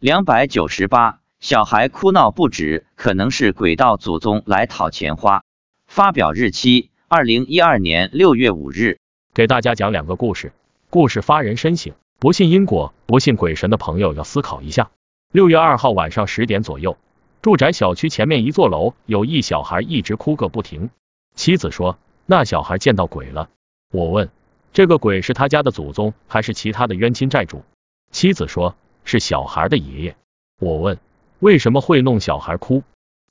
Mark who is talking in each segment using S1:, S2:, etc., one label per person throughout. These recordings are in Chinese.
S1: 两百九十八，小孩哭闹不止，可能是鬼道祖宗来讨钱花。发表日期：二零一二年六月五日。
S2: 给大家讲两个故事，故事发人深省。不信因果、不信鬼神的朋友要思考一下。六月二号晚上十点左右，住宅小区前面一座楼有一小孩一直哭个不停。妻子说，那小孩见到鬼了。我问，这个鬼是他家的祖宗还是其他的冤亲债主？妻子说。是小孩的爷爷。我问为什么会弄小孩哭？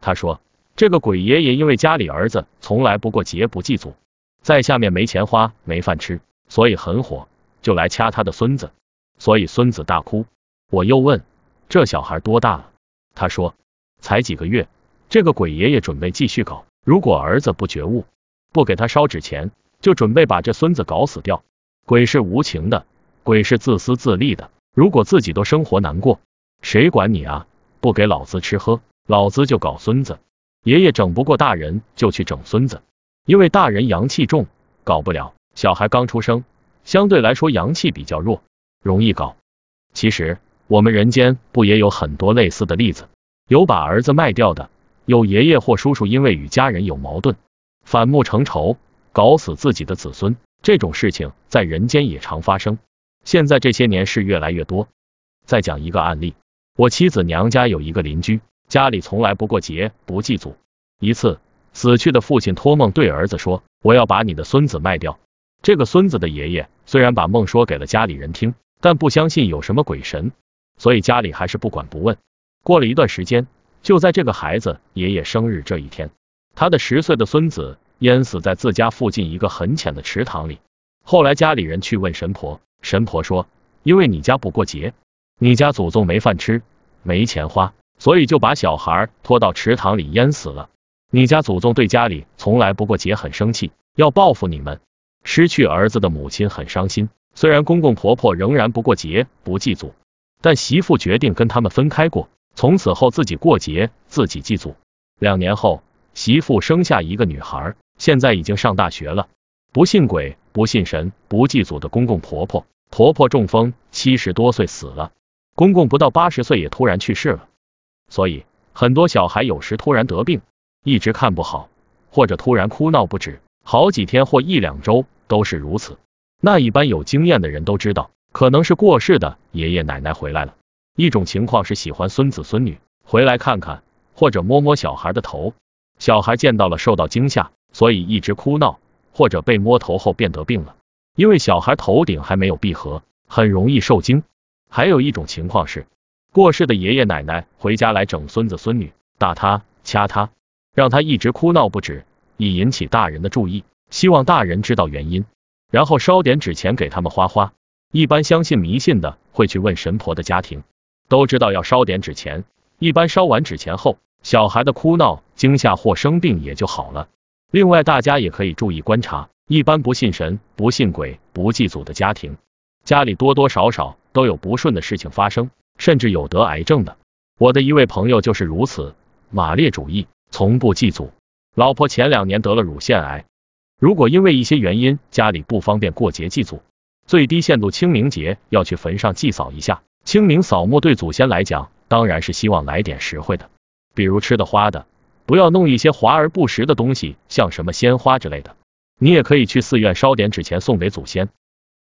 S2: 他说这个鬼爷爷因为家里儿子从来不过节不祭祖，在下面没钱花没饭吃，所以很火，就来掐他的孙子，所以孙子大哭。我又问这小孩多大了？他说才几个月。这个鬼爷爷准备继续搞，如果儿子不觉悟，不给他烧纸钱，就准备把这孙子搞死掉。鬼是无情的，鬼是自私自利的。如果自己都生活难过，谁管你啊？不给老子吃喝，老子就搞孙子。爷爷整不过大人，就去整孙子，因为大人阳气重，搞不了。小孩刚出生，相对来说阳气比较弱，容易搞。其实我们人间不也有很多类似的例子？有把儿子卖掉的，有爷爷或叔叔因为与家人有矛盾，反目成仇，搞死自己的子孙，这种事情在人间也常发生。现在这些年是越来越多。再讲一个案例，我妻子娘家有一个邻居，家里从来不过节，不祭祖。一次，死去的父亲托梦对儿子说：“我要把你的孙子卖掉。”这个孙子的爷爷虽然把梦说给了家里人听，但不相信有什么鬼神，所以家里还是不管不问。过了一段时间，就在这个孩子爷爷生日这一天，他的十岁的孙子淹死在自家附近一个很浅的池塘里。后来家里人去问神婆。神婆说：“因为你家不过节，你家祖宗没饭吃，没钱花，所以就把小孩拖到池塘里淹死了。你家祖宗对家里从来不过节很生气，要报复你们。失去儿子的母亲很伤心，虽然公公婆婆仍然不过节不祭祖，但媳妇决定跟他们分开过，从此后自己过节，自己祭祖。两年后，媳妇生下一个女孩，现在已经上大学了。不信鬼。”不信神、不祭祖的公公婆婆，婆婆中风，七十多岁死了，公公不到八十岁也突然去世了。所以很多小孩有时突然得病，一直看不好，或者突然哭闹不止，好几天或一两周都是如此。那一般有经验的人都知道，可能是过世的爷爷奶奶回来了。一种情况是喜欢孙子孙女回来看看，或者摸摸小孩的头，小孩见到了受到惊吓，所以一直哭闹。或者被摸头后便得病了，因为小孩头顶还没有闭合，很容易受惊。还有一种情况是，过世的爷爷奶奶回家来整孙子孙女，打他、掐他，让他一直哭闹不止，以引起大人的注意，希望大人知道原因，然后烧点纸钱给他们花花。一般相信迷信的会去问神婆的家庭，都知道要烧点纸钱。一般烧完纸钱后，小孩的哭闹、惊吓或生病也就好了。另外，大家也可以注意观察，一般不信神、不信鬼、不祭祖的家庭，家里多多少少都有不顺的事情发生，甚至有得癌症的。我的一位朋友就是如此，马列主义，从不祭祖，老婆前两年得了乳腺癌。如果因为一些原因家里不方便过节祭祖，最低限度清明节要去坟上祭扫一下。清明扫墓对祖先来讲，当然是希望来点实惠的，比如吃的花的。不要弄一些华而不实的东西，像什么鲜花之类的。你也可以去寺院烧点纸钱送给祖先。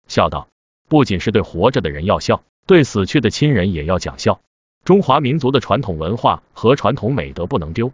S2: 孝道不仅是对活着的人要孝，对死去的亲人也要讲孝。中华民族的传统文化和传统美德不能丢。